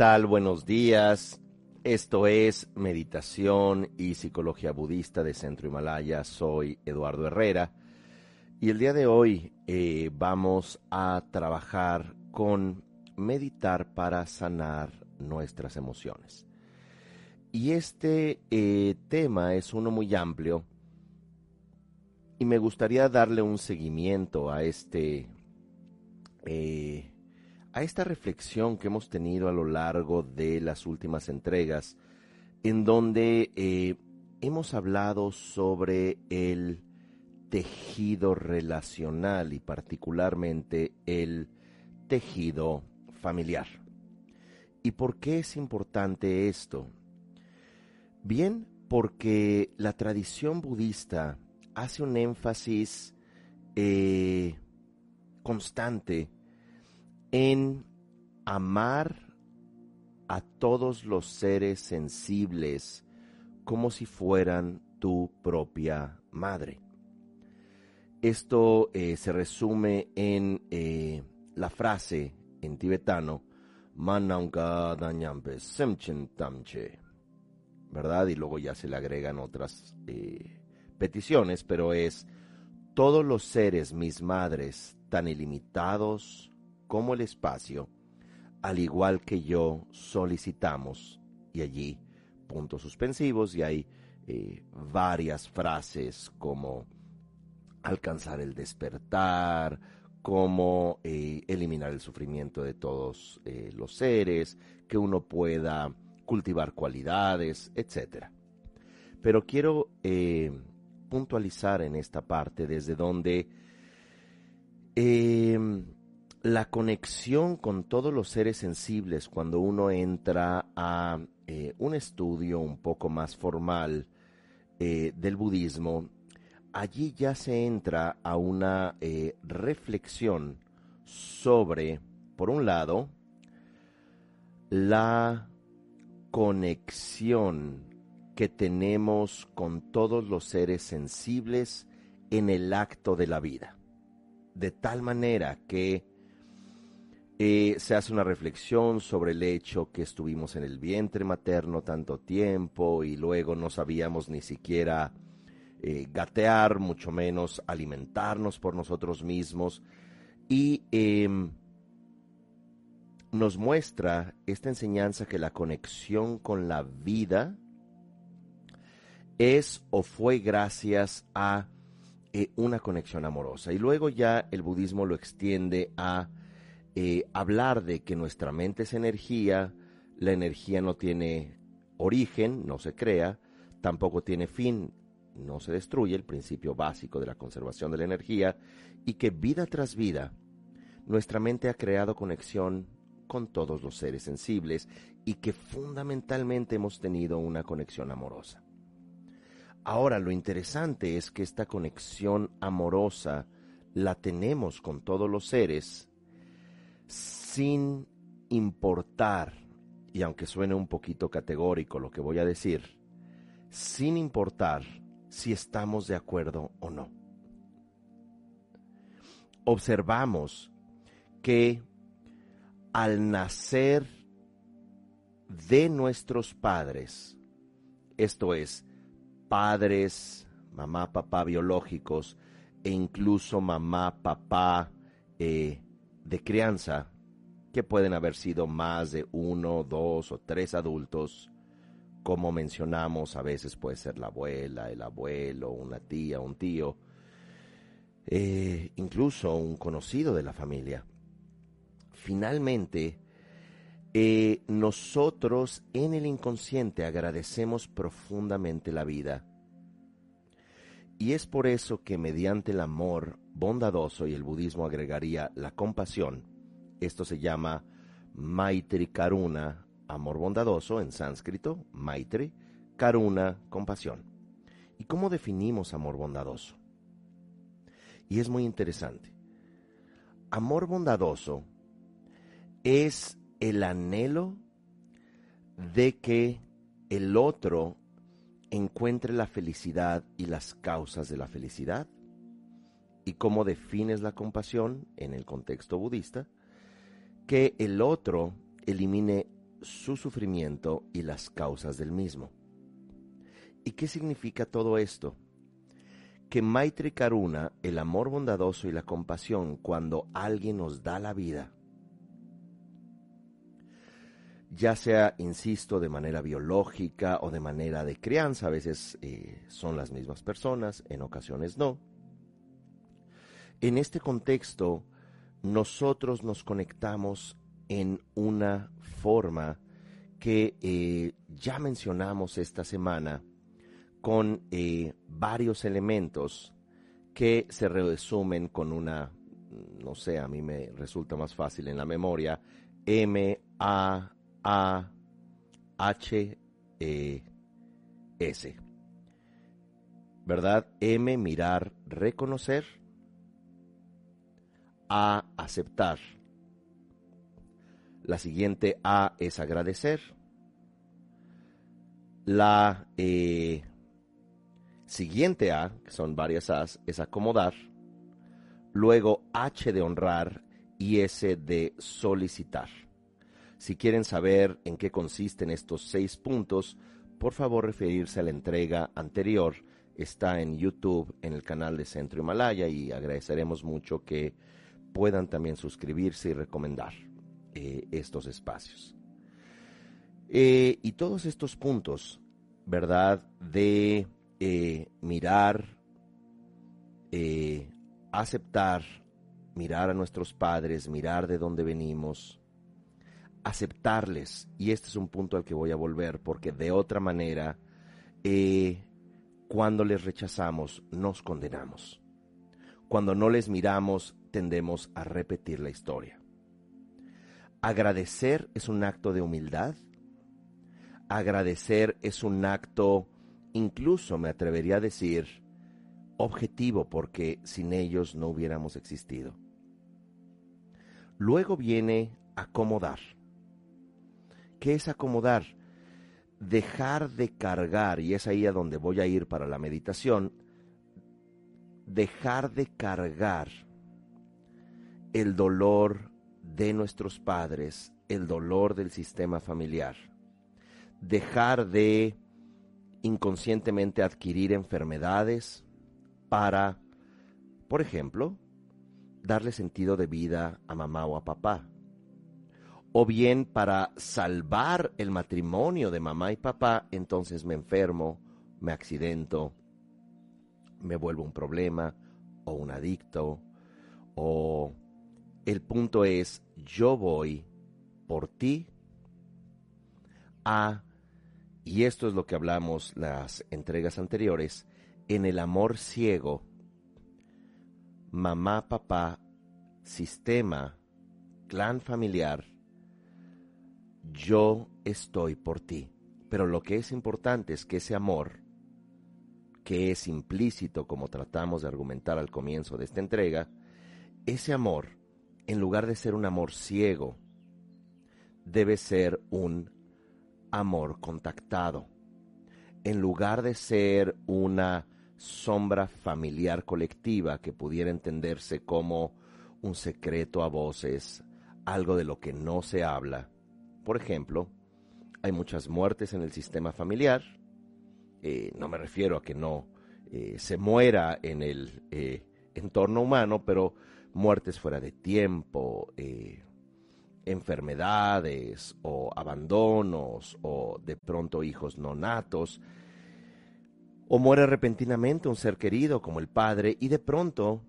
¿Qué tal? Buenos días. Esto es Meditación y Psicología Budista de Centro Himalaya. Soy Eduardo Herrera y el día de hoy eh, vamos a trabajar con meditar para sanar nuestras emociones. Y este eh, tema es uno muy amplio y me gustaría darle un seguimiento a este eh, a esta reflexión que hemos tenido a lo largo de las últimas entregas, en donde eh, hemos hablado sobre el tejido relacional y particularmente el tejido familiar. ¿Y por qué es importante esto? Bien, porque la tradición budista hace un énfasis eh, constante en amar a todos los seres sensibles como si fueran tu propia madre. Esto eh, se resume en eh, la frase en tibetano, Semchen Tamche, ¿verdad? Y luego ya se le agregan otras eh, peticiones, pero es todos los seres, mis madres, tan ilimitados, como el espacio, al igual que yo, solicitamos, y allí puntos suspensivos, y hay eh, varias frases como alcanzar el despertar, como eh, eliminar el sufrimiento de todos eh, los seres, que uno pueda cultivar cualidades, etc. Pero quiero puntualizar en esta parte desde donde la conexión con todos los seres sensibles cuando uno entra a eh, un estudio un poco más formal eh, del budismo, allí ya se entra a una eh, reflexión sobre, por un lado, la conexión que tenemos con todos los seres sensibles en el acto de la vida. De tal manera que eh, se hace una reflexión sobre el hecho que estuvimos en el vientre materno tanto tiempo y luego no sabíamos ni siquiera eh, gatear, mucho menos alimentarnos por nosotros mismos. Y em, nos muestra esta enseñanza que la conexión con la vida es o fue gracias a eh, una conexión amorosa. Y luego ya el budismo lo extiende a eh, hablar de que nuestra mente es energía, la energía no tiene origen, no se crea, tampoco tiene fin, no se destruye, el principio básico de la conservación de la energía, y que vida tras vida, nuestra mente ha creado conexión con todos los seres sensibles y que fundamentalmente hemos tenido una conexión amorosa. Ahora, lo interesante es que esta conexión amorosa la tenemos con todos los seres sin importar, y aunque suene un poquito categórico lo que voy a decir, sin importar si estamos de acuerdo o no. Observamos que al nacer de nuestros padres, esto es, padres, mamá, papá biológicos e incluso mamá, papá eh, de crianza, que pueden haber sido más de uno, dos o tres adultos, como mencionamos, a veces puede ser la abuela, el abuelo, una tía, un tío, eh, incluso un conocido de la familia. Finalmente, eh, nosotros en el inconsciente agradecemos profundamente la vida. Y es por eso que mediante el amor bondadoso, y el budismo agregaría la compasión, esto se llama Maitri Karuna, amor bondadoso en sánscrito, Maitri, Karuna, compasión. ¿Y cómo definimos amor bondadoso? Y es muy interesante. Amor bondadoso es el anhelo de que el otro encuentre la felicidad y las causas de la felicidad. ¿Y cómo defines la compasión en el contexto budista? que el otro elimine su sufrimiento y las causas del mismo. ¿Y qué significa todo esto? Que Maitri Karuna, el amor bondadoso y la compasión cuando alguien nos da la vida, ya sea, insisto, de manera biológica o de manera de crianza, a veces eh, son las mismas personas, en ocasiones no. En este contexto, nosotros nos conectamos en una forma que eh, ya mencionamos esta semana con eh, varios elementos que se resumen con una, no sé, a mí me resulta más fácil en la memoria, M, A, A, H, E, S. ¿Verdad? M, mirar, reconocer. A, aceptar. La siguiente A es agradecer. La eh, Siguiente A, que son varias A's, es acomodar. Luego H de honrar y S de solicitar. Si quieren saber en qué consisten estos seis puntos, por favor referirse a la entrega anterior. Está en YouTube, en el canal de Centro Himalaya y agradeceremos mucho que puedan también suscribirse y recomendar eh, estos espacios. Eh, y todos estos puntos, ¿verdad? De eh, mirar, aceptar, mirar a nuestros padres, mirar de dónde venimos, aceptarles. Y este es un punto al que voy a volver, porque de otra manera, cuando les rechazamos, nos condenamos. Cuando no les miramos, tendemos a repetir la historia. Agradecer es un acto de humildad. Agradecer es un acto incluso me atrevería a decir objetivo porque sin ellos no hubiéramos existido. Luego viene acomodar. ¿Qué es acomodar? Dejar de cargar, y es ahí a donde voy a ir para la meditación, dejar de cargar el dolor de nuestros padres, el dolor del sistema familiar. Dejar de inconscientemente adquirir enfermedades para, por ejemplo, darle sentido de vida a mamá o a papá. O bien para salvar el matrimonio de mamá y papá, entonces me enfermo, me accidento, me vuelvo un problema o un adicto. O el punto es, yo voy por ti a y esto es lo que hablamos las entregas anteriores, en el amor ciego, mamá, papá, sistema, clan familiar, yo estoy por ti. Pero lo que es importante es que ese amor, que es implícito como tratamos de argumentar al comienzo de esta entrega, ese amor, en lugar de ser un amor ciego, debe ser un amor contactado. En lugar de ser una sombra familiar colectiva que pudiera entenderse como un secreto a voces, algo de lo que no se habla. Por ejemplo, hay muchas muertes en el sistema familiar. Eh, no me refiero a que no eh, se muera en el eh, entorno humano, pero muertes fuera de tiempo, enfermedades o abandonos o de pronto hijos no natos, o muere repentinamente un ser querido como el padre y de pronto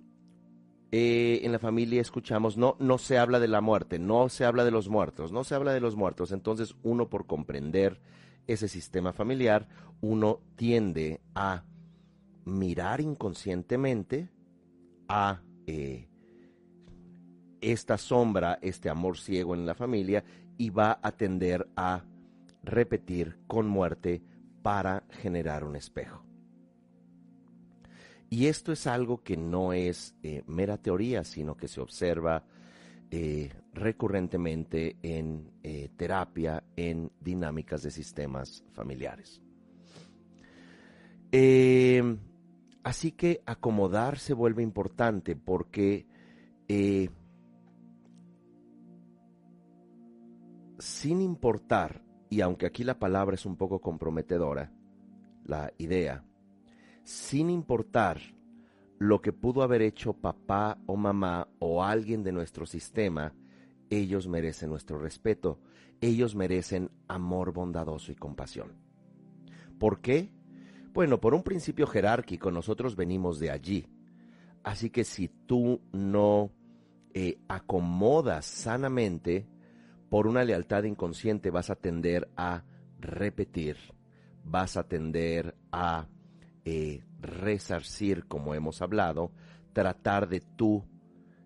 en la familia escuchamos, no, no se habla de la muerte, no se habla de los muertos, no se habla de los muertos. Entonces uno por comprender ese sistema familiar, uno tiende a mirar inconscientemente a eh, esta sombra, este amor ciego en la familia y va a tender a repetir con muerte para generar un espejo. Y esto es algo que no es eh, mera teoría, sino que se observa eh, recurrentemente en eh, terapia, en dinámicas de sistemas familiares. así que acomodar se vuelve importante porque sin importar, y aunque aquí la palabra es un poco comprometedora, la idea, sin importar lo que pudo haber hecho papá o mamá o alguien de nuestro sistema, ellos merecen nuestro respeto, ellos merecen amor bondadoso y compasión. ¿Por qué? Bueno, por un principio jerárquico, nosotros venimos de allí. Así que si tú no eh, acomodas sanamente, por una lealtad inconsciente vas a tender a repetir, vas a tender a eh, resarcir, como hemos hablado, tratar de tú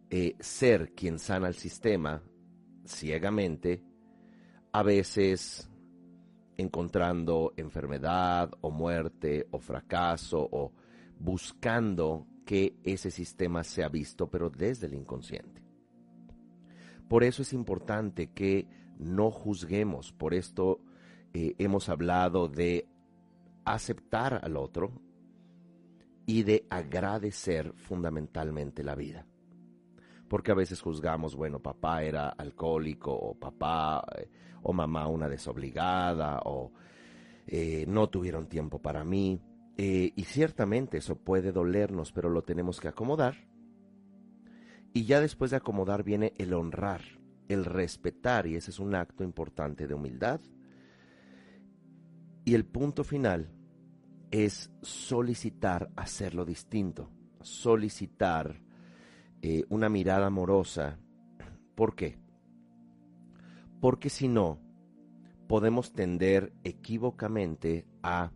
eh, ser quien sana el sistema ciegamente, a veces encontrando enfermedad o muerte o fracaso o buscando que ese sistema sea visto, pero desde el inconsciente. Por eso es importante que no juzguemos, por esto eh, hemos hablado de aceptar al otro y de agradecer fundamentalmente la vida. Porque a veces juzgamos, bueno, papá era alcohólico o papá eh, o mamá una desobligada o eh, no tuvieron tiempo para mí. Eh, y ciertamente eso puede dolernos, pero lo tenemos que acomodar. Y ya después de acomodar viene el honrar, el respetar, y ese es un acto importante de humildad. Y el punto final es solicitar hacerlo distinto, solicitar eh, una mirada amorosa. ¿Por qué? Porque si no, podemos tender equívocamente a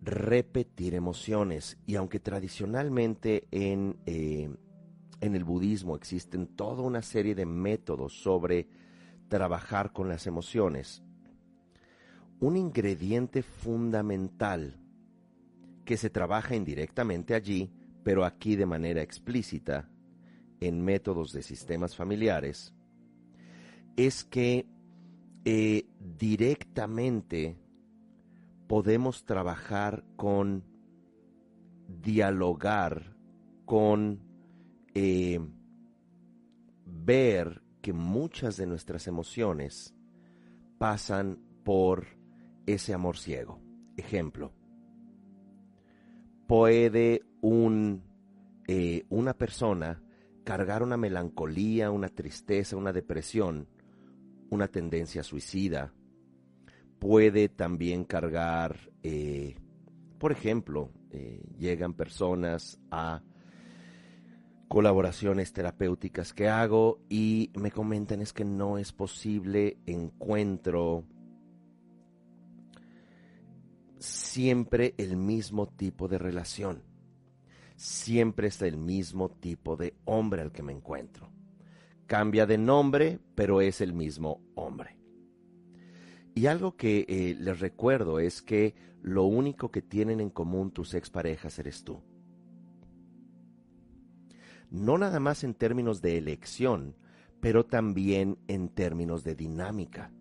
repetir emociones. Y aunque tradicionalmente en, eh, en el budismo existen toda una serie de métodos sobre trabajar con las emociones, un ingrediente fundamental que se trabaja indirectamente allí, pero aquí de manera explícita, en métodos de sistemas familiares, es que eh, directamente podemos trabajar con dialogar, con eh, ver que muchas de nuestras emociones pasan por ese amor ciego. Ejemplo, puede un, eh, una persona cargar una melancolía, una tristeza, una depresión, una tendencia suicida, puede también cargar, eh, por ejemplo, eh, llegan personas a colaboraciones terapéuticas que hago y me comentan es que no es posible, encuentro siempre el mismo tipo de relación. Siempre es el mismo tipo de hombre al que me encuentro. Cambia de nombre, pero es el mismo hombre. Y algo que eh, les recuerdo es que lo único que tienen en común tus exparejas eres tú. No nada más en términos de elección, pero también en términos de dinámica.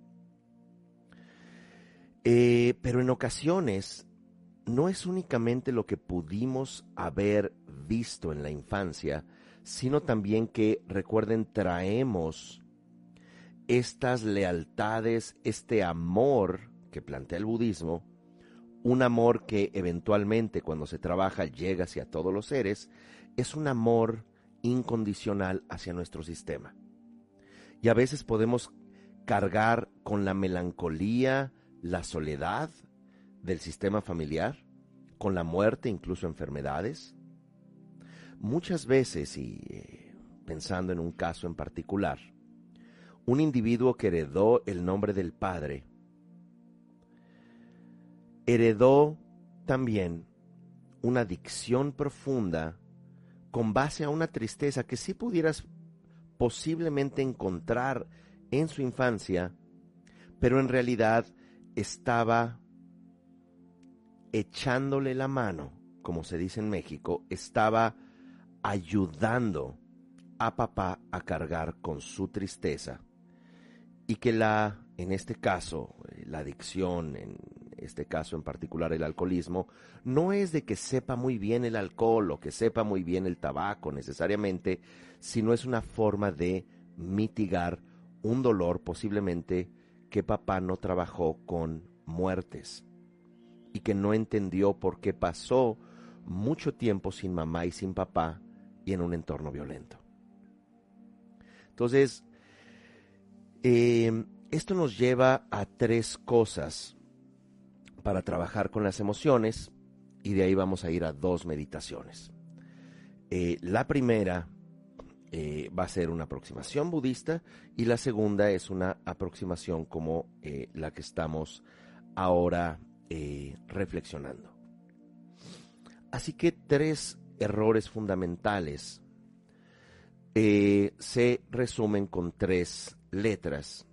Eh, pero en ocasiones no es únicamente lo que pudimos haber visto en la infancia, sino también que, recuerden, traemos estas lealtades, este amor que plantea el budismo, un amor que eventualmente cuando se trabaja llega hacia todos los seres, es un amor incondicional hacia nuestro sistema. Y a veces podemos cargar con la melancolía, la soledad del sistema familiar, con la muerte, incluso enfermedades. Muchas veces, y eh, pensando en un caso en particular, un individuo que heredó el nombre del Padre, heredó también una adicción profunda con base a una tristeza que sí pudieras posiblemente encontrar en su infancia, pero en realidad estaba echándole la mano, como se dice en México, estaba ayudando a papá a cargar con su tristeza y que la, en este caso, eh, la adicción, en este caso en particular el alcoholismo, no es de que sepa muy bien el alcohol o que sepa muy bien el tabaco necesariamente, sino es una forma de mitigar un dolor posiblemente papá no trabajó con muertes y que no entendió por qué pasó mucho tiempo sin mamá y sin papá y en un entorno violento. Entonces, eh, esto nos lleva a tres cosas para trabajar con las emociones y de ahí vamos a ir a dos meditaciones. Eh, la primera eh, va a ser una aproximación budista y la segunda es una aproximación como la que estamos ahora reflexionando. Así que tres errores fundamentales eh, se resumen con tres letras.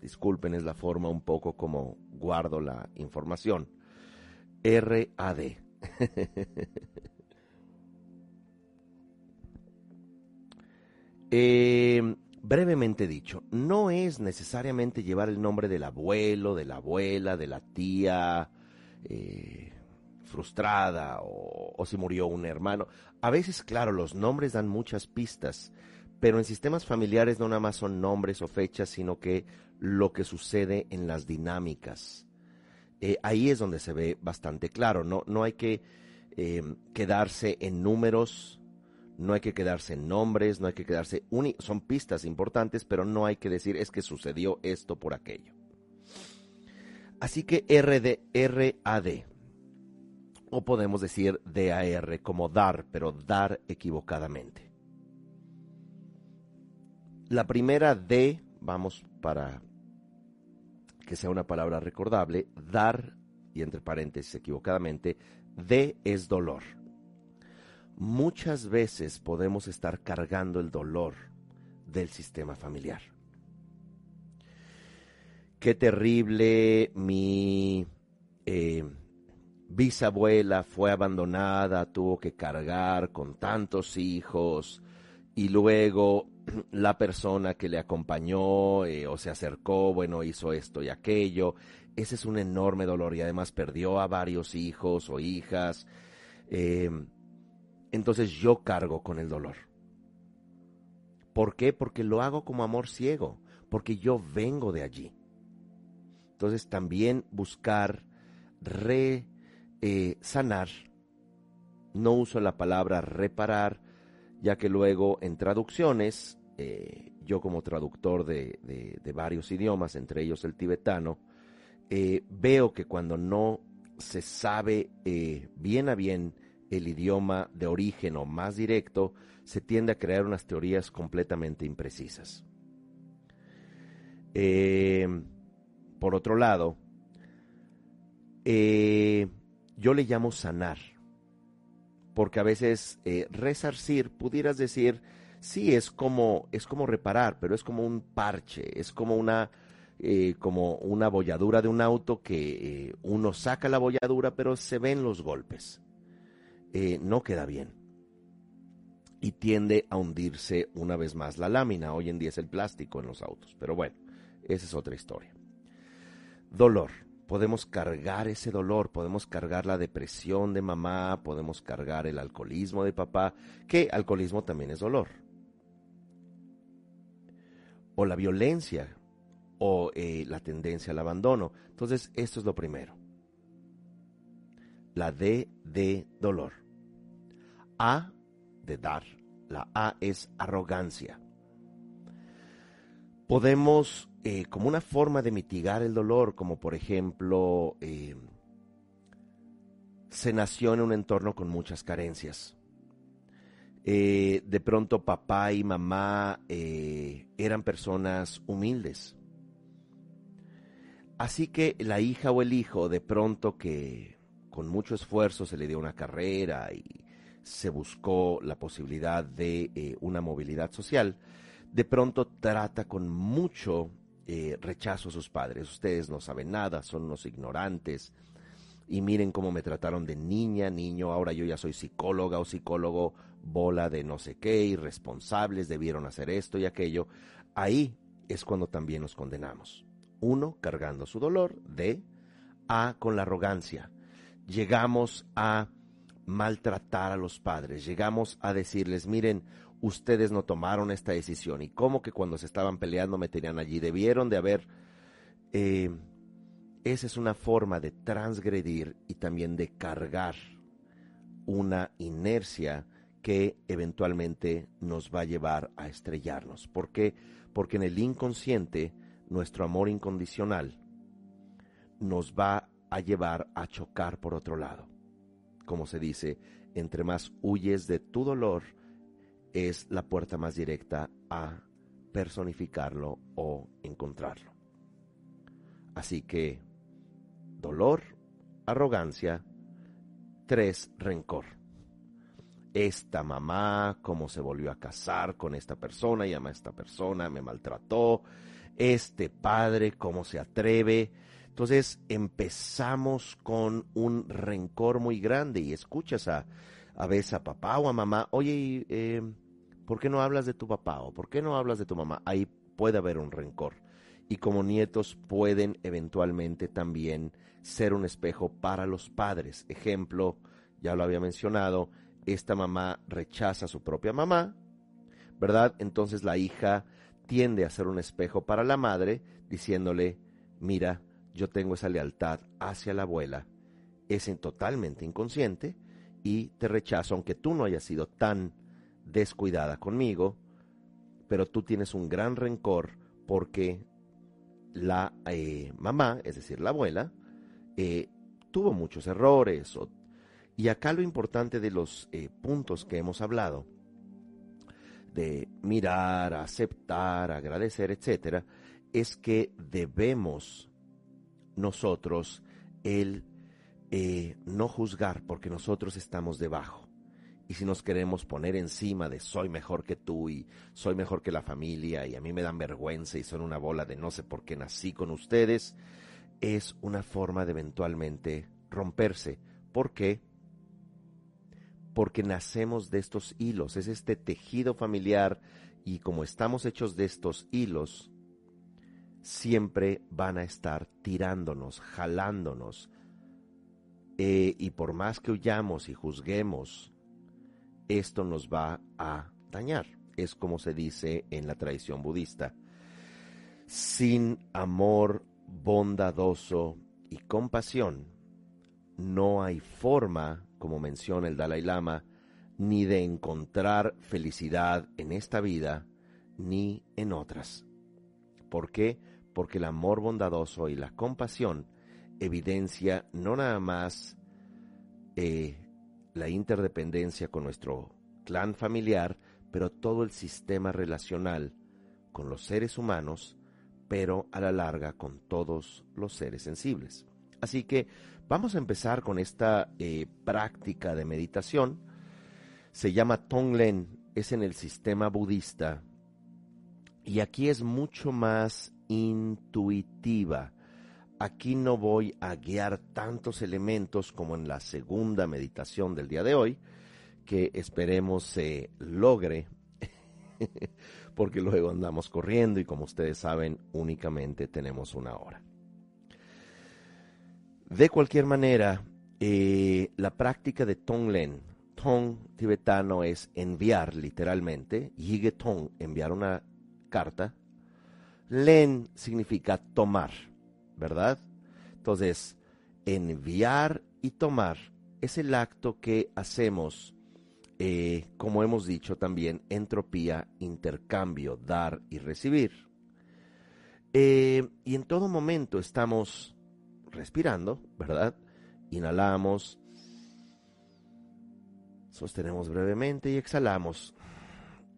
Disculpen, es la forma un poco como guardo la información. RAD. eh, brevemente dicho, no es necesariamente llevar el nombre del abuelo, de la abuela, de la tía, eh, frustrada o, si murió un hermano. A veces, claro, los nombres dan muchas pistas, pero en sistemas familiares no nada más son nombres o fechas, sino que lo que sucede en las dinámicas. Eh, ahí es donde se ve bastante claro, no, no hay que eh, quedarse en números, no hay que quedarse en nombres, no hay que quedarse... son pistas importantes, pero no hay que decir es que sucedió esto por aquello. Así que RD, RAD, o podemos decir DAR como dar, pero dar equivocadamente. La primera D, vamos para que sea una palabra recordable, dar, y entre paréntesis equivocadamente, D es dolor. Muchas veces podemos estar cargando el dolor del sistema familiar. Qué terrible mi... Eh, bisabuela fue abandonada, tuvo que cargar con tantos hijos y luego la persona que le acompañó eh, o se acercó, bueno, hizo esto y aquello. Ese es un enorme dolor y además perdió a varios hijos o hijas. Eh, entonces yo cargo con el dolor. ¿Por qué? Porque lo hago como amor ciego, porque yo vengo de allí. Entonces también buscar re eh, sanar, no uso la palabra reparar, ya que luego en traducciones, eh, yo como traductor de, varios idiomas, entre ellos el tibetano, eh, veo que cuando no se sabe bien a bien el idioma de origen o más directo, se tiende a crear unas teorías completamente imprecisas. por otro lado, yo le llamo sanar, porque a veces eh, resarcir, pudieras decir, sí, es como, es como reparar, pero es como un parche, es como una, eh, como una bolladura de un auto que eh, uno saca la bolladura, pero se ven los golpes. No queda bien. Y tiende a hundirse una vez más la lámina. Hoy en día es el plástico en los autos. Pero bueno, esa es otra historia. Dolor podemos cargar ese dolor, podemos cargar la depresión de mamá, podemos cargar el alcoholismo de papá, que alcoholismo también es dolor. O la violencia, o eh, la tendencia al abandono. Entonces, esto es lo primero. La D de dolor. A de dar. La A es arrogancia. Podemos eh, como una forma de mitigar el dolor, como por ejemplo, eh, se nació en un entorno con muchas carencias. Eh, de pronto papá y mamá eran personas humildes. Así que la hija o el hijo, de pronto que con mucho esfuerzo se le dio una carrera y se buscó la posibilidad de una movilidad social, de pronto trata con mucho eh, rechazo a sus padres. Ustedes no saben nada, son unos ignorantes. Y miren cómo me trataron de niña, niño, ahora yo ya soy psicóloga o psicólogo, bola de no sé qué, irresponsables, debieron hacer esto y aquello. Ahí es cuando también nos condenamos. Uno, cargando su dolor, de, a, con la arrogancia. Llegamos a maltratar a los padres, llegamos a decirles, miren, ustedes no tomaron esta decisión y cómo que cuando se estaban peleando me tenían allí. Debieron de haber... Eh, esa es una forma de transgredir y también de cargar una inercia que eventualmente nos va a llevar a estrellarnos. ¿Por qué? Porque en el inconsciente nuestro amor incondicional nos va a llevar a chocar por otro lado. Como se dice, entre más huyes de tu dolor, es la puerta más directa a personificarlo o encontrarlo. Así que dolor, arrogancia, tres, rencor. Esta mamá, cómo se volvió a casar con esta persona, llama a esta persona, me maltrató. Este padre, cómo se atreve. Entonces empezamos con un rencor muy grande y escuchas a, a veces a papá o a mamá, oye, eh, ¿por qué no hablas de tu papá o por qué no hablas de tu mamá? Ahí puede haber un rencor. Y como nietos pueden eventualmente también ser un espejo para los padres. Ejemplo, ya lo había mencionado, esta mamá rechaza a su propia mamá, ¿verdad? Entonces la hija tiende a ser un espejo para la madre, diciéndole, mira, yo tengo esa lealtad hacia la abuela, es totalmente inconsciente y te rechazo, aunque tú no hayas sido tan descuidada conmigo, pero tú tienes un gran rencor porque la eh, mamá, es decir, la abuela, eh, tuvo muchos errores. y acá lo importante de los eh, puntos que hemos hablado, de mirar, aceptar, agradecer, etcétera, es que debemos nosotros el eh, no juzgar porque nosotros estamos debajo. Y si nos queremos poner encima de soy mejor que tú y soy mejor que la familia y a mí me dan vergüenza y son una bola de no sé por qué nací con ustedes, es una forma de eventualmente romperse. ¿Por qué? Porque nacemos de estos hilos, es este tejido familiar y como estamos hechos de estos hilos, siempre van a estar tirándonos, jalándonos. Eh, y por más que huyamos y juzguemos, esto nos va a dañar. Es como se dice en la tradición budista. Sin amor bondadoso y compasión, no hay forma, como menciona el Dalai Lama, ni de encontrar felicidad en esta vida ni en otras. ¿Por qué? Porque el amor bondadoso y la compasión evidencia no nada más eh, la interdependencia con nuestro clan familiar, pero todo el sistema relacional con los seres humanos, pero a la larga con todos los seres sensibles. Así que vamos a empezar con esta eh, práctica de meditación. Se llama Tonglen, es en el sistema budista y aquí es mucho más intuitiva. Aquí no voy a guiar tantos elementos como en la segunda meditación del día de hoy, que esperemos se logre, porque luego andamos corriendo y como ustedes saben, únicamente tenemos una hora. De cualquier manera, eh, la práctica de Tonglen, Tong tibetano es enviar literalmente, Yige Tong, enviar una carta, Len significa tomar, ¿verdad? Entonces, enviar y tomar es el acto que hacemos, eh, como hemos dicho también, entropía, intercambio, dar y recibir. Eh, y en todo momento estamos respirando, ¿verdad? Inhalamos, sostenemos brevemente y exhalamos.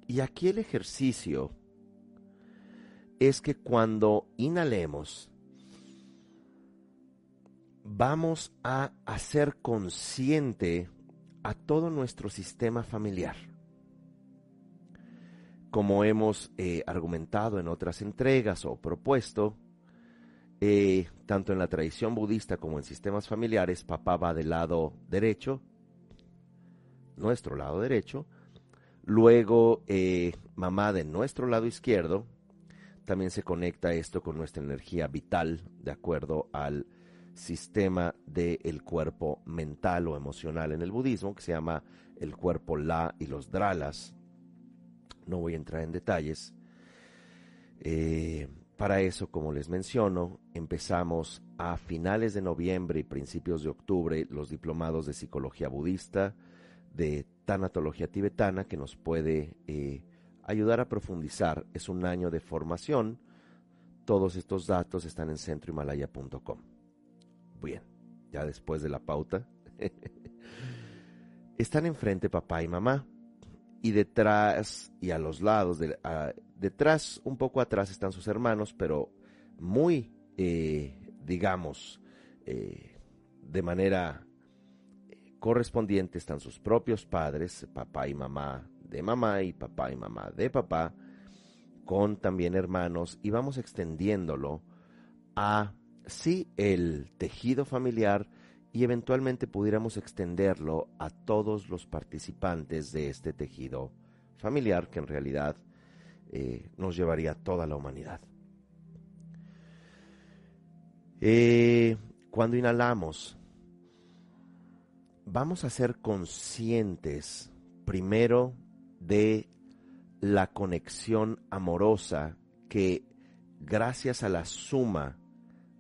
Y aquí el ejercicio es que cuando inhalemos, vamos a hacer consciente a todo nuestro sistema familiar. Como hemos eh, argumentado en otras entregas o propuesto, eh, tanto en la tradición budista como en sistemas familiares, papá va del lado derecho, nuestro lado derecho, luego eh, mamá de nuestro lado izquierdo, también se conecta esto con nuestra energía vital, de acuerdo al sistema del cuerpo mental o emocional en el budismo, que se llama el cuerpo La y los Dralas. No voy a entrar en detalles. Eh, para eso, como les menciono, empezamos a finales de noviembre y principios de octubre los diplomados de psicología budista, de tanatología tibetana, que nos puede eh, ayudar a profundizar. Es un año de formación. Todos estos datos están en centrohimalaya.com. Bien, ya después de la pauta. están enfrente papá y mamá. Y detrás y a los lados, de, detrás, un poco atrás están sus hermanos, pero muy, eh, digamos, eh, de manera correspondiente están sus propios padres, papá y mamá de mamá y papá y mamá de papá, con también hermanos, y vamos extendiéndolo a, sí, el tejido familiar y eventualmente pudiéramos extenderlo a todos los participantes de este tejido familiar que en realidad eh, nos llevaría a toda la humanidad. Eh, cuando inhalamos, vamos a ser conscientes primero de la conexión amorosa que gracias a la suma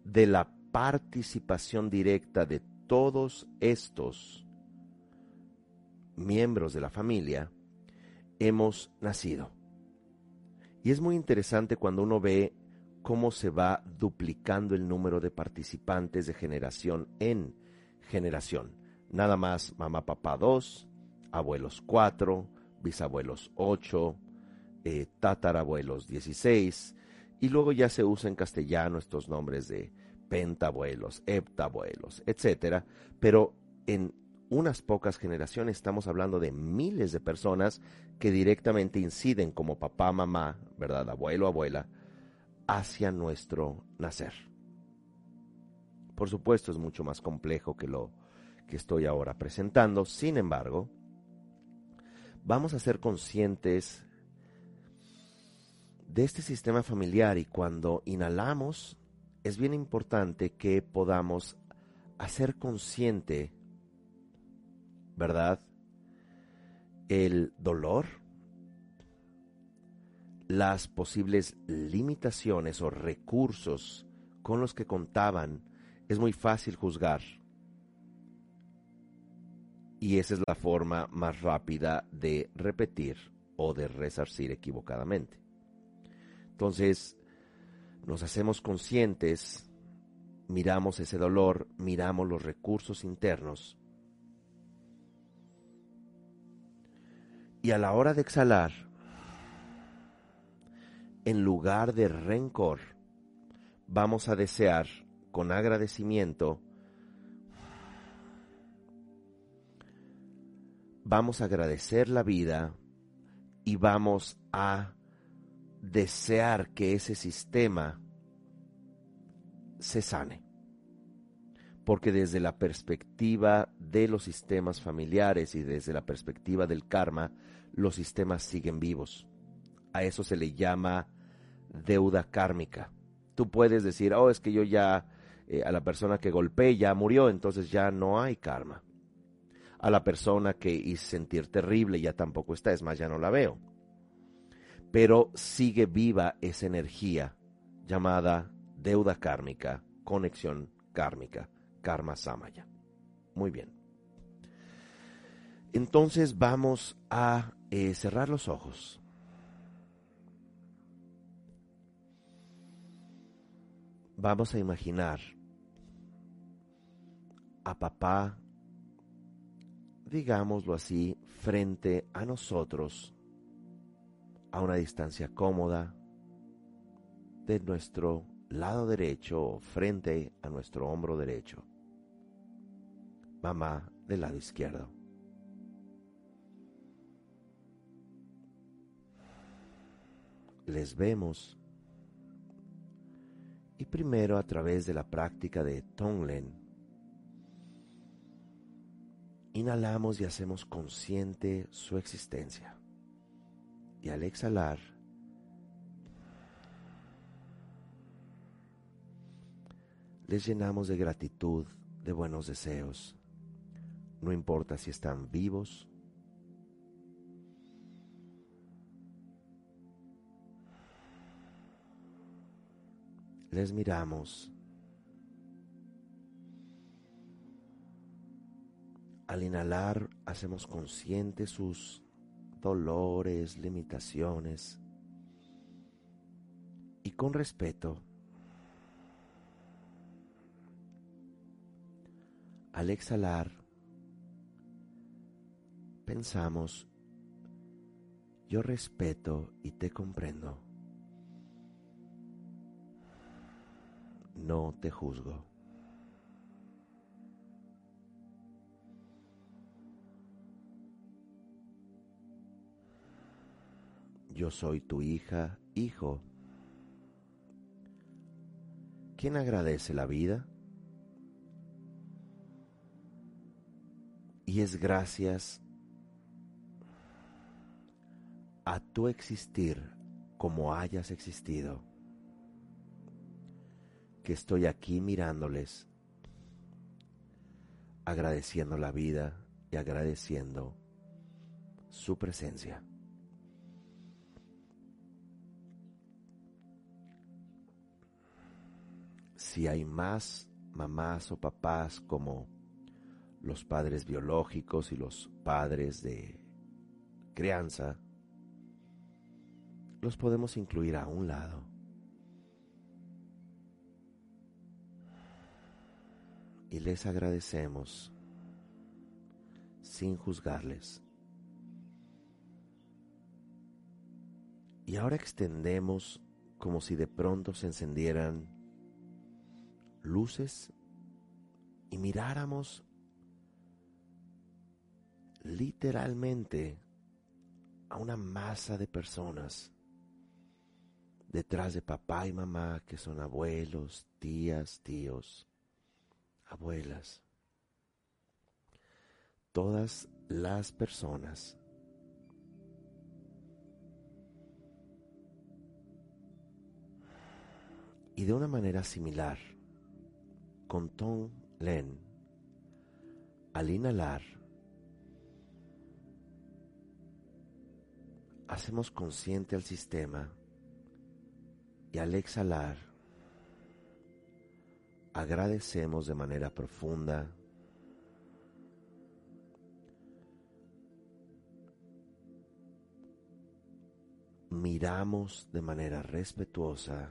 de la participación directa de todos estos miembros de la familia, hemos nacido. Y es muy interesante cuando uno ve cómo se va duplicando el número de participantes de generación en generación. Nada más mamá, papá dos, abuelos cuatro, bisabuelos ocho, eh, tatarabuelos dieciséis, y luego ya se usa en castellano estos nombres de pentabuelos, heptabuelos, etcétera, pero en unas pocas generaciones estamos hablando de miles de personas que directamente inciden como papá, mamá, ¿verdad? Abuelo, abuela, hacia nuestro nacer. Por supuesto es mucho más complejo que lo que estoy ahora presentando. Sin embargo, vamos a ser conscientes de este sistema familiar y cuando inhalamos es bien importante que podamos hacer consciente, ¿verdad? El dolor, las posibles limitaciones o recursos con los que contaban, es muy fácil juzgar y esa es la forma más rápida de repetir o de resarcir equivocadamente. Entonces, nos hacemos conscientes, miramos ese dolor, miramos los recursos internos y a la hora de exhalar, en lugar de rencor, vamos a desear con agradecimiento vamos a agradecer la vida y vamos a desear que ese sistema se sane. Porque desde la perspectiva de los sistemas familiares y desde la perspectiva del karma, los sistemas siguen vivos. A eso se le llama deuda kármica. Tú puedes decir, oh, es que yo ya, eh, a la persona que golpeé ya murió, entonces ya no hay karma a la persona que hice sentir terrible, ya tampoco está, es más, ya no la veo. Pero sigue viva esa energía llamada deuda kármica, conexión kármica, karma samaya. Muy bien. Entonces vamos a eh, cerrar los ojos. Vamos a imaginar a papá digámoslo así, frente a nosotros, a una distancia cómoda de nuestro lado derecho o frente a nuestro hombro derecho. Mamá del lado izquierdo. Les vemos y primero a través de la práctica de Tonglen inhalamos y hacemos consciente su existencia. Y al exhalar, les llenamos de gratitud, de buenos deseos. No importa si están vivos les miramos Al inhalar hacemos conscientes sus dolores, limitaciones y con respeto al exhalar pensamos yo respeto y te comprendo. No te juzgo. Yo soy tu hija, hijo. ¿Quién agradece la vida? Y es gracias a tu existir como hayas existido, que estoy aquí mirándoles, agradeciendo la vida y agradeciendo su presencia. Si hay más mamás o papás como los padres biológicos y los padres de crianza, los podemos incluir a un lado. Y les agradecemos sin juzgarles. Y ahora extendemos como si de pronto se encendieran luces y miráramos literalmente a una masa de personas detrás de papá y mamá que son abuelos, tías, tíos, abuelas. Todas las personas y de una manera similar, con Tom Len, al inhalar, hacemos consciente al sistema y al exhalar, agradecemos de manera profunda miramos de manera respetuosa,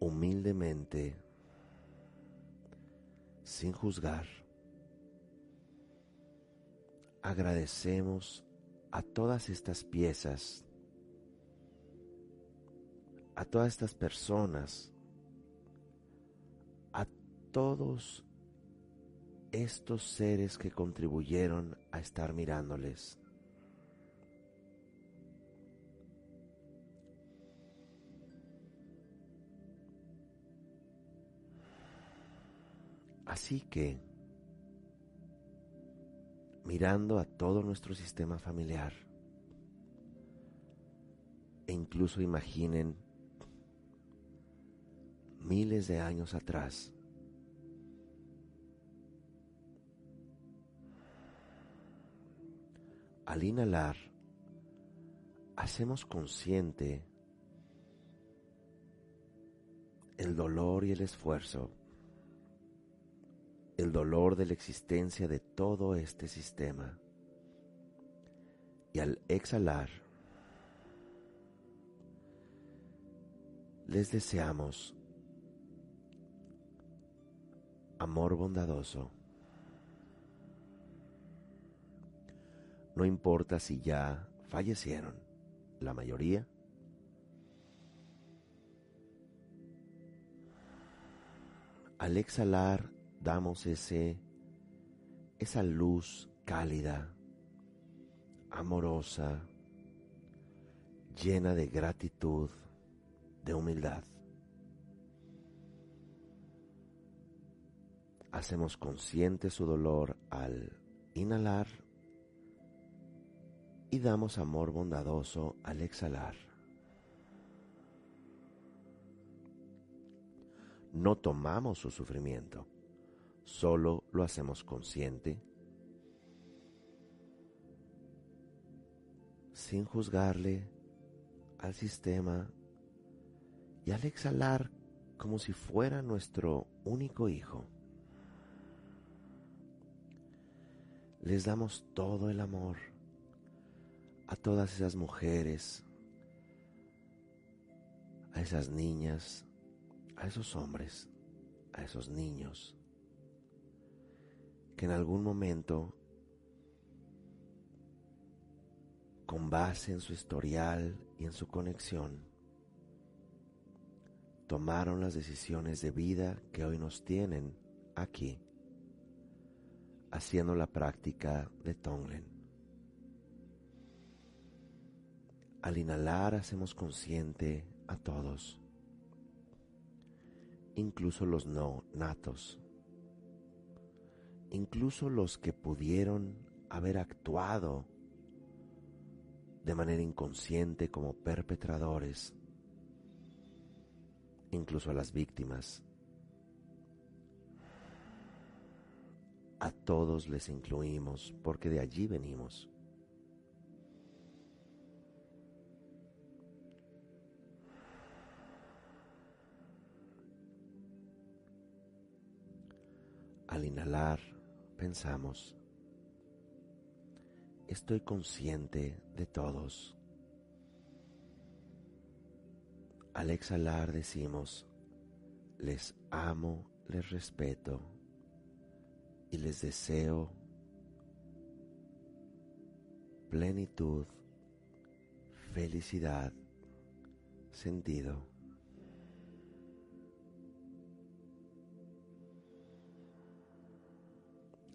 humildemente, sin juzgar. Agradecemos a todas estas piezas, a todas estas personas, a todos estos seres que contribuyeron a estar mirándoles. Así que mirando a todo nuestro sistema familiar. E incluso imaginen miles de años atrás. Al inhalar, hacemos consciente el dolor y el esfuerzo el dolor de la existencia de todo este sistema. Y al exhalar, les deseamos amor bondadoso. No importa si ya fallecieron, la mayoría. Al exhalar, damos ese, esa luz cálida, amorosa, llena de gratitud, de humildad. Hacemos consciente su dolor al inhalar y damos amor bondadoso al exhalar. No tomamos su sufrimiento solo lo hacemos consciente, sin juzgarle, al sistema y al exhalar como si fuera nuestro único hijo, les damos todo el amor a todas esas mujeres, a esas niñas, a esos hombres, a esos niños, que en algún momento, con base en su historial y en su conexión, tomaron las decisiones de vida que hoy nos tienen aquí, haciendo la práctica de Tonglen. Al inhalar hacemos consciente a todos, incluso los no natos, incluso los que pudieron haber actuado de manera inconsciente como perpetradores incluso a las víctimas. A todos les incluimos porque de allí venimos. Al inhalar, pensamos, estoy consciente de todos. Al exhalar decimos, les amo, les respeto y les deseo plenitud, felicidad, sentido.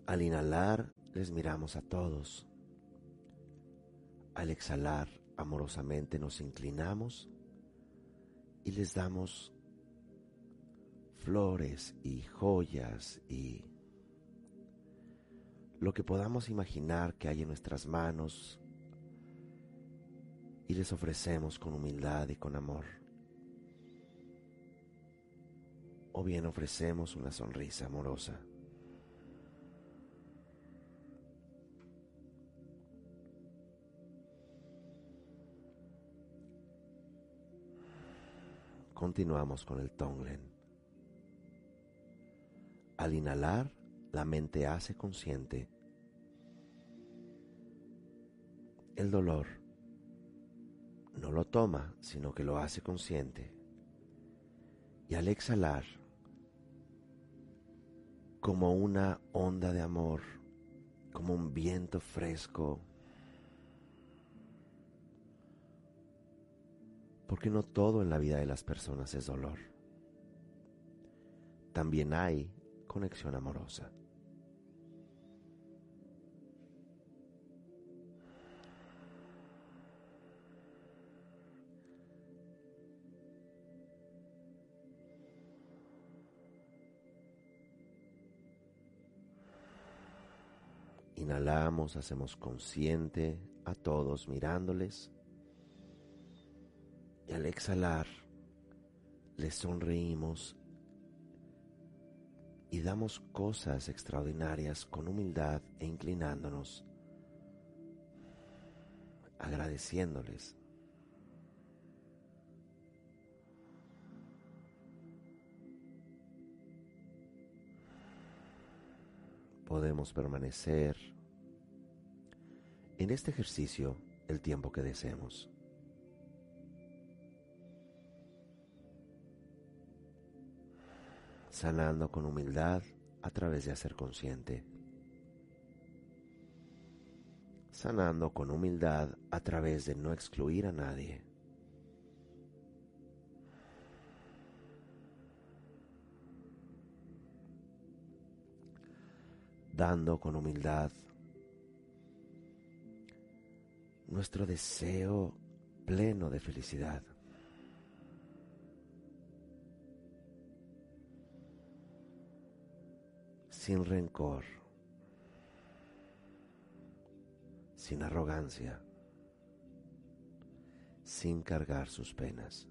Al inhalar les miramos a todos. Al exhalar amorosamente nos inclinamos y les damos flores y joyas y lo que podamos imaginar que hay en nuestras manos y les ofrecemos con humildad y con amor. O bien ofrecemos una sonrisa amorosa. Continuamos con el Tonglen. Al inhalar, la mente hace consciente el dolor. No lo toma, sino que lo hace consciente. Y al exhalar, como una onda de amor, como un viento fresco, porque no todo en la vida de las personas es dolor. También hay conexión amorosa. Inhalamos, hacemos consciente a todos mirándoles y al exhalar, les sonreímos y damos cosas extraordinarias con humildad e inclinándonos, agradeciéndoles. Podemos permanecer en este ejercicio el tiempo que deseemos. Sanando con humildad a través de hacer consciente. Sanando con humildad a través de no excluir a nadie. Dando con humildad nuestro deseo pleno de felicidad. Sin rencor, sin arrogancia, sin cargar sus penas.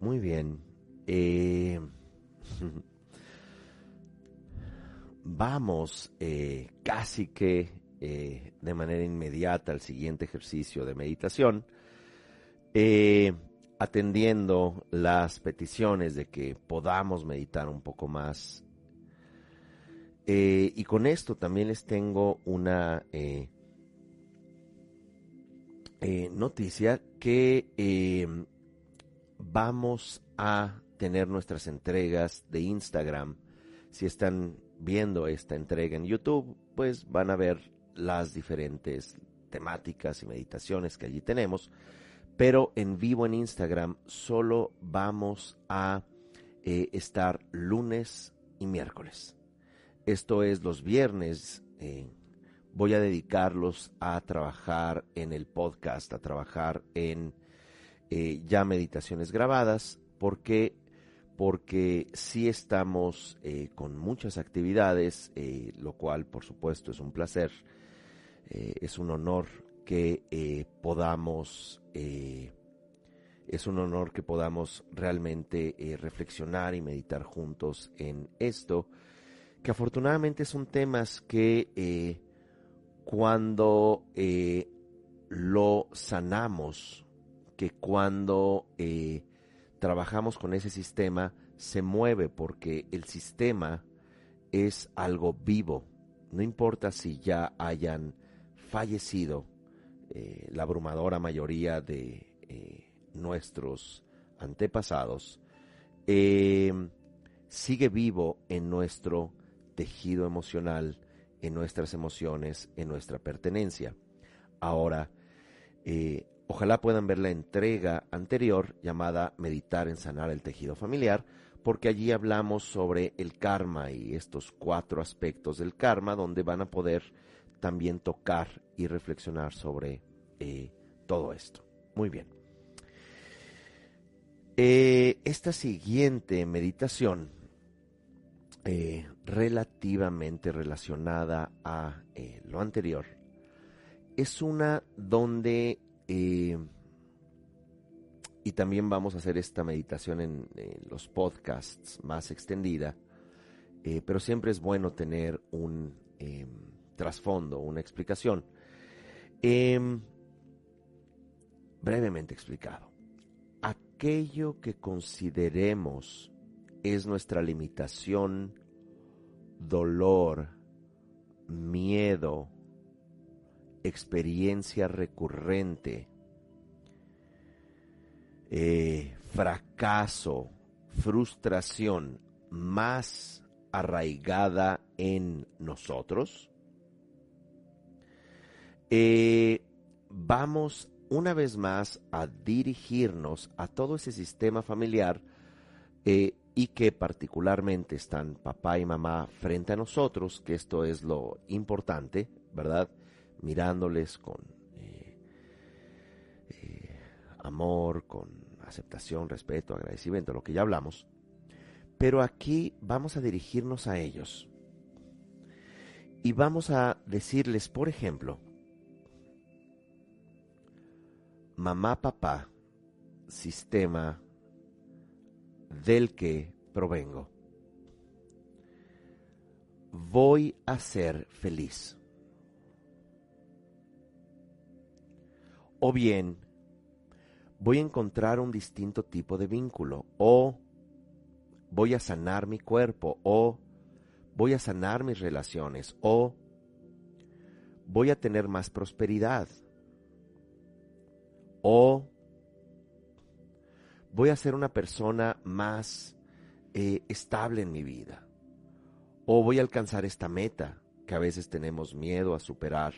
Muy bien. Eh, vamos eh, casi que eh, de manera inmediata al siguiente ejercicio de meditación, atendiendo las peticiones de que podamos meditar un poco más. y con esto también les tengo una noticia que vamos a tener nuestras entregas de Instagram. Si están viendo esta entrega en YouTube, pues van a ver las diferentes temáticas y meditaciones que allí tenemos. Pero en vivo en Instagram solo vamos a eh, estar lunes y miércoles. Esto es los viernes. Eh, voy a dedicarlos a trabajar en el podcast, a trabajar en eh, ya meditaciones grabadas, porque porque sí estamos eh, con muchas actividades, eh, lo cual por supuesto es un placer, es un honor que podamos, es un honor que podamos realmente reflexionar y meditar juntos en esto, que afortunadamente son temas que cuando lo sanamos, que cuando eh, trabajamos con ese sistema se mueve porque el sistema es algo vivo. No importa si ya hayan fallecido eh, la abrumadora mayoría de eh, nuestros antepasados, sigue vivo en nuestro tejido emocional, en nuestras emociones, en nuestra pertenencia. Ahora, Ojalá puedan ver la entrega anterior llamada Meditar en sanar el tejido familiar, porque allí hablamos sobre el karma y estos cuatro aspectos del karma, donde van a poder también tocar y reflexionar sobre eh, todo esto. Muy bien. Eh, esta siguiente meditación, eh, relativamente relacionada a lo anterior, es una donde eh, y también vamos a hacer esta meditación en, los podcasts más extendida, eh, pero siempre es bueno tener un em, trasfondo, una explicación. Em, brevemente explicado, aquello que consideremos es nuestra limitación, dolor, miedo, experiencia recurrente, eh, fracaso, frustración más arraigada en nosotros, eh, vamos una vez más a dirigirnos a todo ese sistema familiar eh, y que particularmente están papá y mamá frente a nosotros, que esto es lo importante, ¿verdad? Mirándoles con eh, eh, amor, con aceptación, respeto, agradecimiento, lo que ya hablamos. Pero aquí vamos a dirigirnos a ellos. Y vamos a decirles, por ejemplo, mamá, papá, sistema del que provengo. Voy a ser feliz. O bien, voy a encontrar un distinto tipo de vínculo, o voy a sanar mi cuerpo, o voy a sanar mis relaciones, o voy a tener más prosperidad, o voy a ser una persona más eh, estable en mi vida, o voy a alcanzar esta meta que a veces tenemos miedo a superar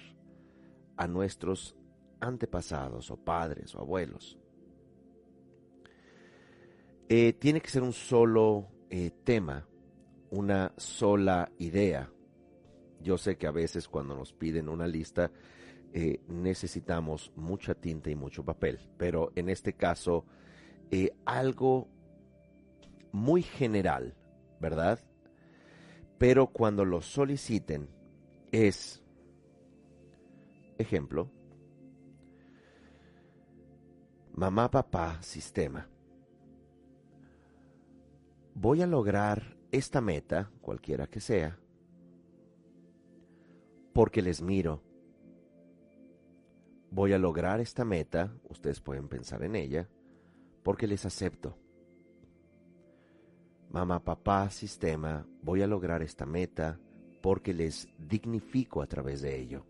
a nuestros antepasados o padres o abuelos. Eh, tiene que ser un solo eh, tema, una sola idea. Yo sé que a veces cuando nos piden una lista eh, necesitamos mucha tinta y mucho papel, pero en este caso algo muy general, ¿verdad? Pero cuando lo soliciten es, ejemplo, mamá, papá, sistema. voy a lograr esta meta, cualquiera que sea, porque les miro. Voy a lograr esta meta, ustedes pueden pensar en ella, porque les acepto. Mamá, papá, sistema, voy a lograr esta meta porque les dignifico a través de ello.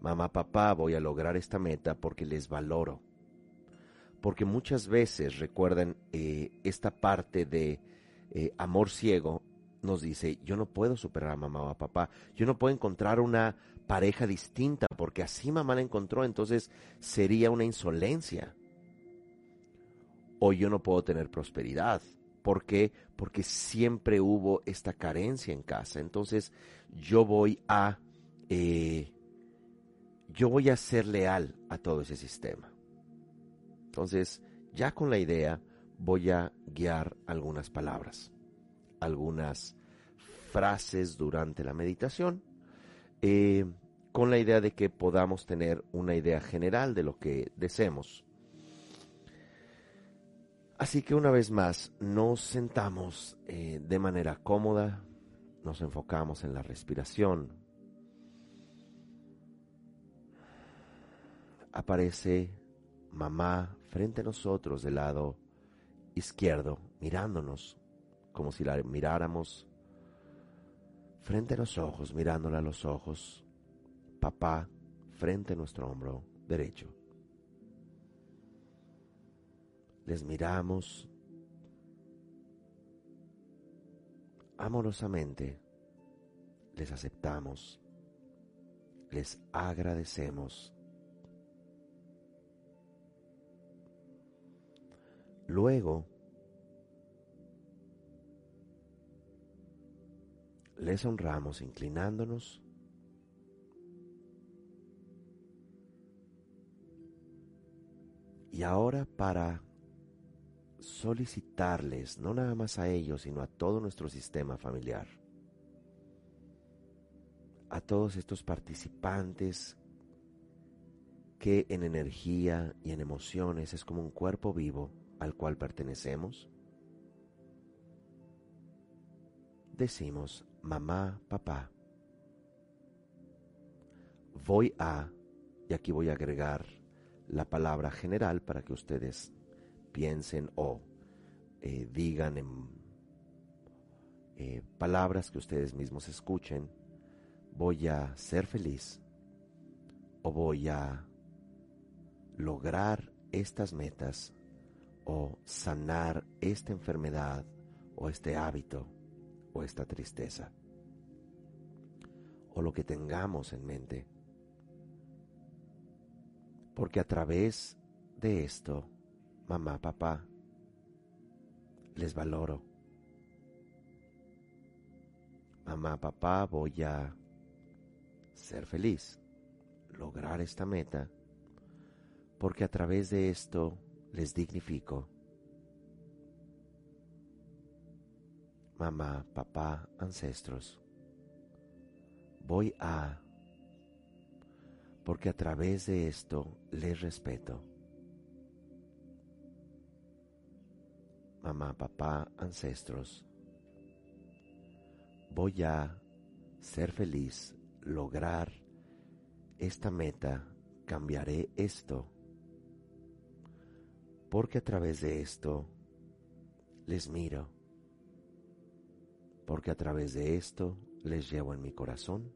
Mamá, papá, voy a lograr esta meta porque les valoro. Porque muchas veces, recuerden, eh, esta parte de eh, amor ciego nos dice, yo no puedo superar a mamá o a papá, yo no puedo encontrar una pareja distinta porque así mamá la encontró, entonces sería una insolencia. O yo no puedo tener prosperidad. ¿Por qué? Porque siempre hubo esta carencia en casa. Entonces yo voy a, eh, yo voy a ser leal a todo ese sistema. Entonces, ya con la idea, voy a guiar algunas palabras, algunas frases durante la meditación, eh, con la idea de que podamos tener una idea general de lo que deseemos. Así que una vez más, nos sentamos eh, de manera cómoda, nos enfocamos en la respiración. Aparece mamá frente a nosotros del lado izquierdo, mirándonos, como si la miráramos frente a los ojos, mirándola a los ojos, papá frente a nuestro hombro derecho. Les miramos amorosamente, les aceptamos, les agradecemos. Luego, les honramos inclinándonos y ahora para solicitarles, no nada más a ellos, sino a todo nuestro sistema familiar, a todos estos participantes que en energía y en emociones es como un cuerpo vivo al cual pertenecemos, decimos mamá, papá, voy a, y aquí voy a agregar la palabra general para que ustedes piensen o eh, digan en eh, palabras que ustedes mismos escuchen, voy a ser feliz o voy a lograr estas metas o sanar esta enfermedad o este hábito o esta tristeza o lo que tengamos en mente. Porque a través de esto, mamá, papá, les valoro. Mamá, papá, voy a ser feliz, lograr esta meta, porque a través de esto les dignifico. Mamá, papá, ancestros, voy a, porque a través de esto les respeto. Mamá, papá, ancestros, voy a ser feliz, lograr esta meta, cambiaré esto, porque a través de esto les miro, porque a través de esto les llevo en mi corazón.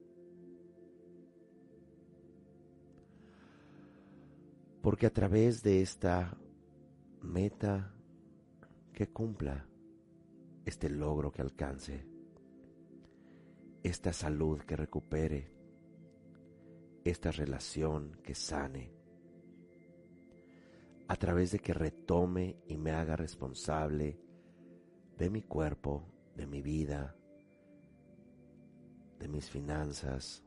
Porque a través de esta meta que cumpla, este logro que alcance, esta salud que recupere, esta relación que sane, a través de que retome y me haga responsable de mi cuerpo, de mi vida, de mis finanzas.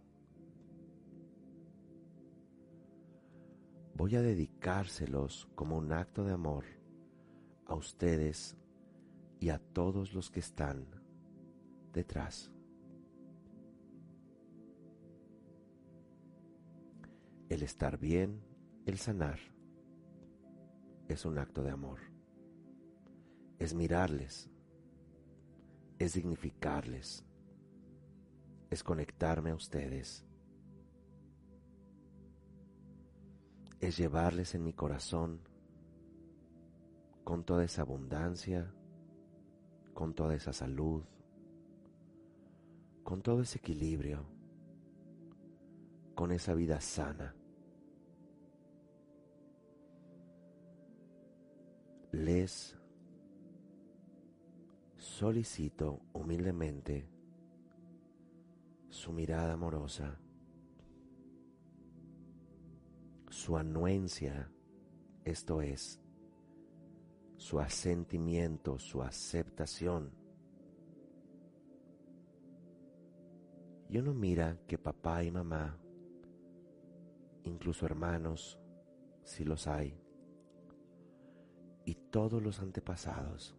Voy a dedicárselos como un acto de amor a ustedes y a todos los que están detrás. El estar bien, el sanar, es un acto de amor. Es mirarles es dignificarles, es conectarme a ustedes, es llevarles en mi corazón con toda esa abundancia, con toda esa salud, con todo ese equilibrio, con esa vida sana. Les solicito humildemente su mirada amorosa, su anuencia, esto es, su asentimiento, su aceptación. Y uno mira que papá y mamá, incluso hermanos, si los hay, y todos los antepasados,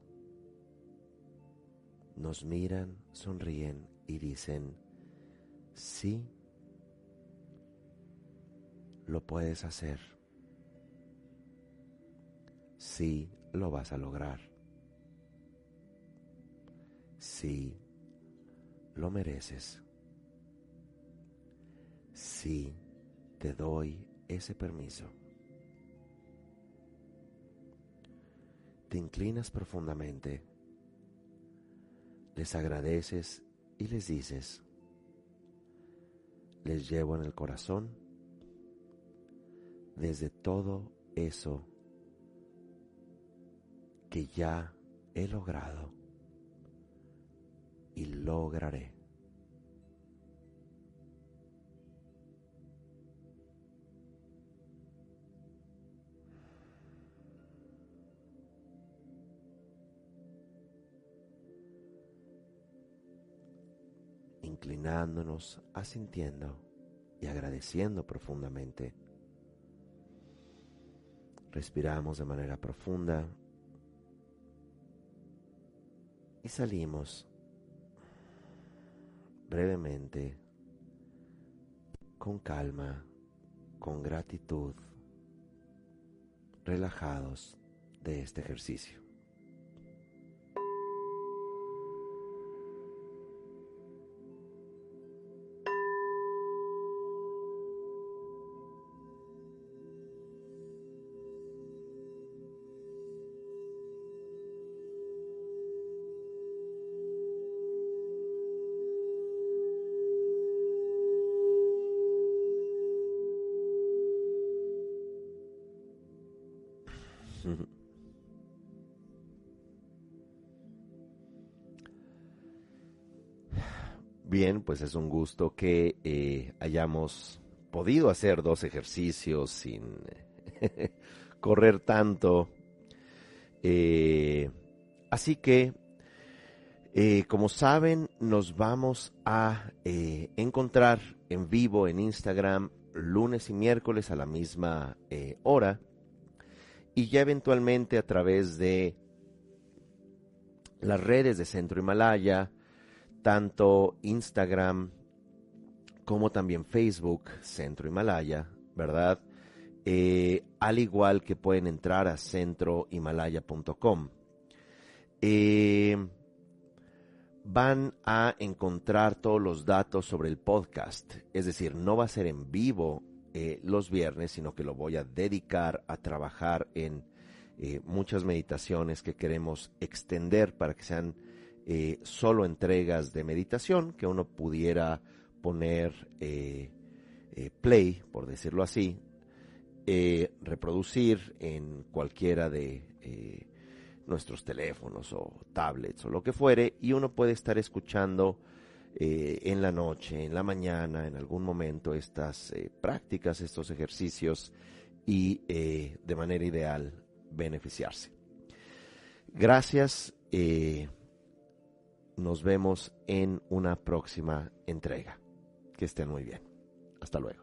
nos miran, sonríen y dicen, sí, lo puedes hacer. Sí, lo vas a lograr. Sí, lo mereces. Sí, te doy ese permiso. Te inclinas profundamente, les agradeces y les dices, les llevo en el corazón desde todo eso que ya he logrado y lograré. Inclinándonos, asintiendo y agradeciendo profundamente. Respiramos de manera profunda y salimos brevemente, con calma, con gratitud, relajados de este ejercicio. Pues es un gusto que eh, hayamos podido hacer dos ejercicios sin correr tanto. Eh, así que, eh, como saben, nos vamos a encontrar en vivo en Instagram lunes y miércoles a la misma hora y ya eventualmente a través de las redes de Centro Himalaya, tanto Instagram como también Facebook, Centro Himalaya, ¿verdad? Eh, al igual que pueden entrar a centrohimalaya.com. Eh, van a encontrar todos los datos sobre el podcast, es decir, no va a ser en vivo eh, los viernes, sino que lo voy a dedicar a trabajar en muchas meditaciones que queremos extender para que sean eh, solo entregas de meditación que uno pudiera poner eh, eh, play, por decirlo así, reproducir en cualquiera de nuestros teléfonos o tablets o lo que fuere y uno puede estar escuchando en la noche, en la mañana, en algún momento estas prácticas, estos ejercicios y de manera ideal beneficiarse. Gracias. Nos vemos en una próxima entrega. Que estén muy bien. Hasta luego.